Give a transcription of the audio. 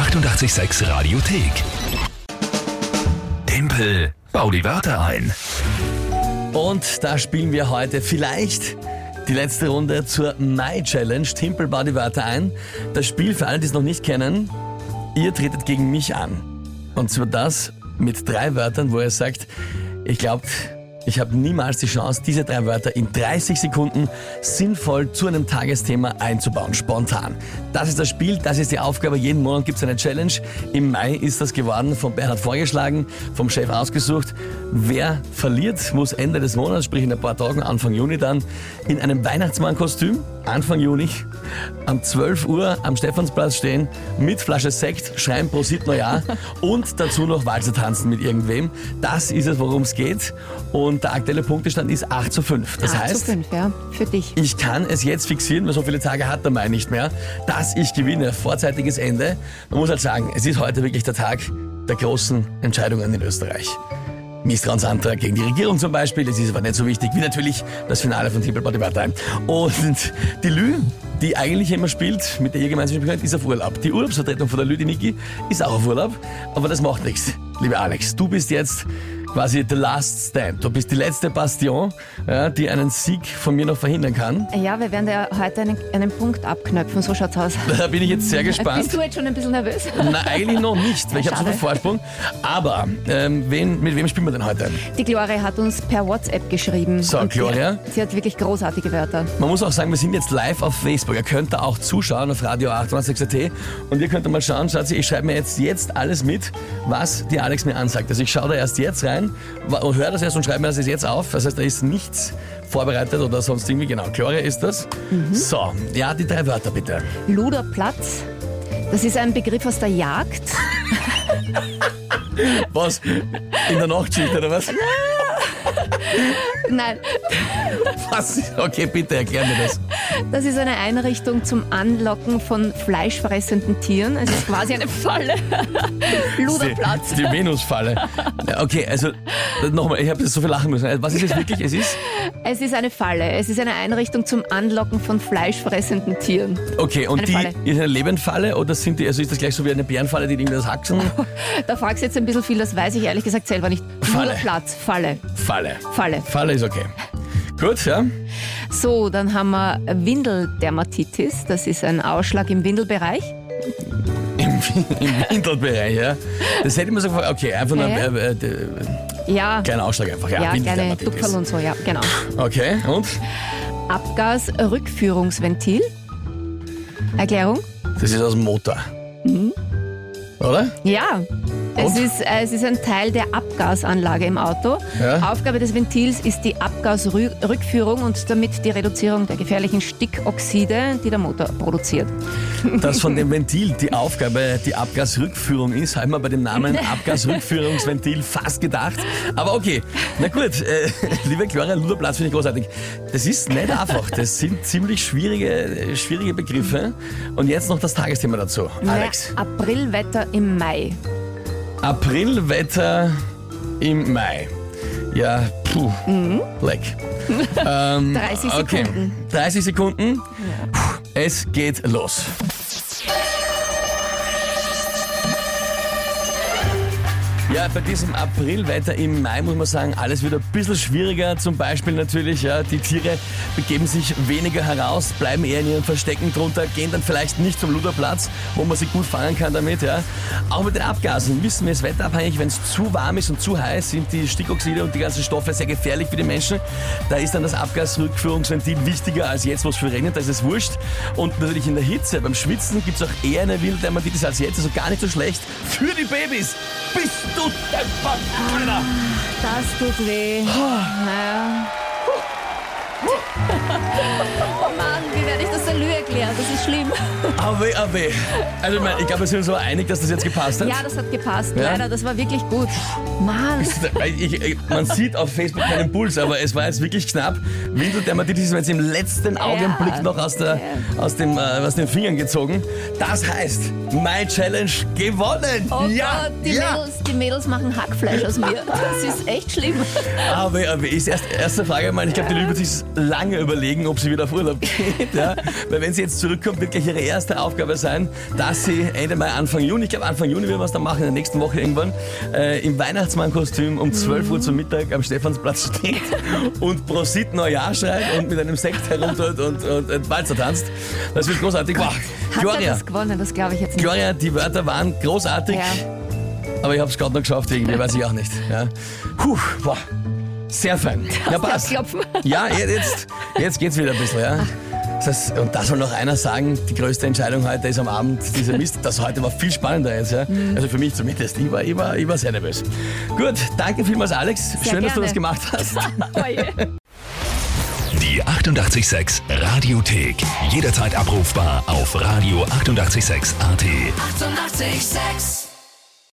886 Radiothek. Tempel, bau die Wörter ein. Und da spielen wir heute vielleicht die letzte Runde zur Mai Challenge. Timpel bau die Wörter ein. Das Spiel für alle, die es noch nicht kennen, ihr tretet gegen mich an. Und zwar das mit drei Wörtern, wo ihr sagt, ich glaube, ich habe niemals die Chance, diese drei Wörter in 30 Sekunden sinnvoll zu einem Tagesthema einzubauen, spontan. Das ist das Spiel, das ist die Aufgabe. Jeden Monat gibt es eine Challenge. Im Mai ist das geworden, von Bernhard vorgeschlagen, vom Chef ausgesucht. Wer verliert, muss Ende des Monats, sprich in ein paar Tagen, Anfang Juni dann, in einem Weihnachtsmannkostüm, Anfang Juni, um 12 Uhr am Stephansplatz stehen, mit Flasche Sekt, schreien Prosit Neujahr und dazu noch Walzer tanzen mit irgendwem. Das ist es, worum es geht. Und der aktuelle Punktestand ist 8 zu 5. Das 8 heißt, zu 5, ja, für dich. ich kann es jetzt fixieren, weil so viele Tage hat der Mai nicht mehr, dass ich gewinne. Vorzeitiges Ende. Man muss halt sagen, es ist heute wirklich der Tag der großen Entscheidungen in Österreich. Misstrauensantrag gegen die Regierung zum Beispiel, das ist aber nicht so wichtig, wie natürlich das Finale von Timpel Party Partei. Und die Lü, die eigentlich immer spielt, mit der ihr gemeinsam spielt, ist auf Urlaub. Die Urlaubsvertretung von der Lü, die Niki, ist auch auf Urlaub, aber das macht nichts. Liebe Alex, du bist jetzt quasi the last stand. Du bist die letzte Bastion, ja, die einen Sieg von mir noch verhindern kann. Ja, wir werden ja heute einen, einen Punkt abknöpfen, so schaut's aus. Da bin ich jetzt sehr gespannt. Bist du jetzt schon ein bisschen nervös? Na, eigentlich noch nicht, weil ich habe so viel Vorsprung. Aber ähm, wen, mit wem spielen wir denn heute? Die Gloria hat uns per WhatsApp geschrieben. So, Gloria. Sie, sie hat wirklich großartige Wörter. Man muss auch sagen, wir sind jetzt live auf Facebook. Ihr könnt da auch zuschauen auf Radio 886.at und ihr könnt mal schauen, schaut sie, ich schreibe mir jetzt, jetzt alles mit, was die Alex mir ansagt. Also ich schaue da erst jetzt rein und höre das erst und schreibe mir das jetzt auf. Das heißt, da ist nichts vorbereitet oder sonst irgendwie. Genau, Gloria ist das. So, ja, die drei Wörter bitte. Luderplatz. Das ist ein Begriff aus der Jagd. Was? In der Nachtschicht oder was? Nein, Was? Okay, bitte erklär mir das. Das ist eine Einrichtung zum Anlocken von fleischfressenden Tieren. Es ist quasi eine Falle. Luderplatz. Die, die Venusfalle. Okay, also nochmal, ich habe jetzt so viel lachen müssen. Was ist es wirklich? Es ist? Es ist eine Falle. Es ist eine Einrichtung zum Anlocken von fleischfressenden Tieren. Okay, und Eine die Falle. ist eine Lebendfalle oder sind die, also ist das gleich so wie eine Bärenfalle, die irgendwie das Haxen? Da fragst du jetzt ein bisschen viel, das weiß ich ehrlich gesagt selber nicht. Falle. Luderplatz, Falle, Falle. Falle. Falle ist okay. Gut, ja. So, dann haben wir Windeldermatitis. Das ist ein Ausschlag im Windelbereich. Im, im Windelbereich, ja. Das hätte ich mir so gefragt, okay, einfach nur Ja, äh, äh, Ja, kleiner Ausschlag einfach, ja. ja, kleine Windeldermatitis. Tupferl und so, ja, genau. Okay, und? Abgasrückführungsventil. Erklärung? Das ist aus dem Motor. Mhm. Oder? Ja. Es ist, äh, es ist ein Teil der Abgasanlage im Auto. Ja. Aufgabe des Ventils ist die Abgasrückführung und damit die Reduzierung der gefährlichen Stickoxide, die der Motor produziert. Dass von dem Ventil die Aufgabe die Abgasrückführung ist, habe ich mir bei dem Namen Abgasrückführungsventil fast gedacht. Aber okay, na gut, äh, liebe Gloria, Luderplatz finde ich großartig. Das ist nicht einfach, das sind ziemlich schwierige, schwierige Begriffe. Und jetzt noch das Tagesthema dazu. Alex, Naja, Aprilwetter im Mai. Aprilwetter im Mai. Ja, puh, leck. Ähm, 30 okay. Sekunden. 30 Sekunden. Puh, Es geht los. Ja, bei diesem Aprilwetter im Mai muss man sagen, alles wieder ein bisschen schwieriger. Zum Beispiel natürlich, ja, die Tiere begeben sich weniger heraus, bleiben eher in ihren Verstecken drunter, gehen dann vielleicht nicht zum Luderplatz, wo man sie gut fangen kann damit. Ja. Auch mit den Abgasen wissen wir, es wetterabhängig. Wenn es zu warm ist und zu heiß, sind die Stickoxide und die ganzen Stoffe sehr gefährlich für die Menschen. Da ist dann das Abgasrückführungsventil wichtiger als jetzt, wo es viel regnet. Da ist es wurscht. Und natürlich in der Hitze, beim Schwitzen gibt es auch eher eine Wilddermatitis als jetzt. Also gar nicht so schlecht für die Babys. Bist du Alter. Das tut weh. Naja. Oh Mann, werde ich das ist schlimm. Awe, awe. Also ich, mein, ich glaube, wir sind uns so einig, dass das jetzt gepasst hat. Ja, das hat gepasst. Ja? Leider, das war wirklich gut. Mann. Ich, ich, man sieht auf Facebook keinen Puls, aber es war jetzt wirklich knapp. Windeldermatitis ist mir jetzt im letzten Augenblick noch aus, der, aus, dem, äh, aus den Fingern gezogen. Das heißt, My Challenge gewonnen. Oh ja, Gott, die, ja. Mädels, die Mädels machen Hackfleisch aus mir. Das ist echt schlimm. Aber, aber ist erst, erste Frage mal, ich glaube, die Lü wird sich lange überlegen, ob sie wieder auf Urlaub geht. Ja? Weil wenn sie jetzt zurückkommt, wird gleich ihre erste Aufgabe sein, dass sie Ende Mai, Anfang Juni, ich glaube Anfang Juni werden wir es dann machen, in der nächsten Woche irgendwann, äh, im Weihnachtsmannkostüm um 12 Uhr zum Mittag am Stephansplatz steht und Prosit Neujahr schreit und mit einem Sekt herumtut und, und, und Walzer tanzt. Das wird großartig. Wow. Hat er Gloria, das gewonnen? Das glaube ich jetzt nicht. Gloria, die Wörter waren großartig, Ja. aber ich habe es gerade noch geschafft irgendwie, weiß ich auch nicht. Ja. Puh, boah. Sehr fein. Ja, passt. Ja, jetzt, jetzt geht's wieder ein bisschen, ja. Das und da soll noch einer sagen, die größte Entscheidung heute ist am Abend dieser Mist. Das heute war viel spannender jetzt, ja. Also für mich zumindest. Ich war, ich war, ich war sehr nervös. Gut, danke vielmals, Alex. Schön, dass du gerne. das gemacht hast. Die 886 Radiothek. Jederzeit abrufbar auf radio886.at. 886! 886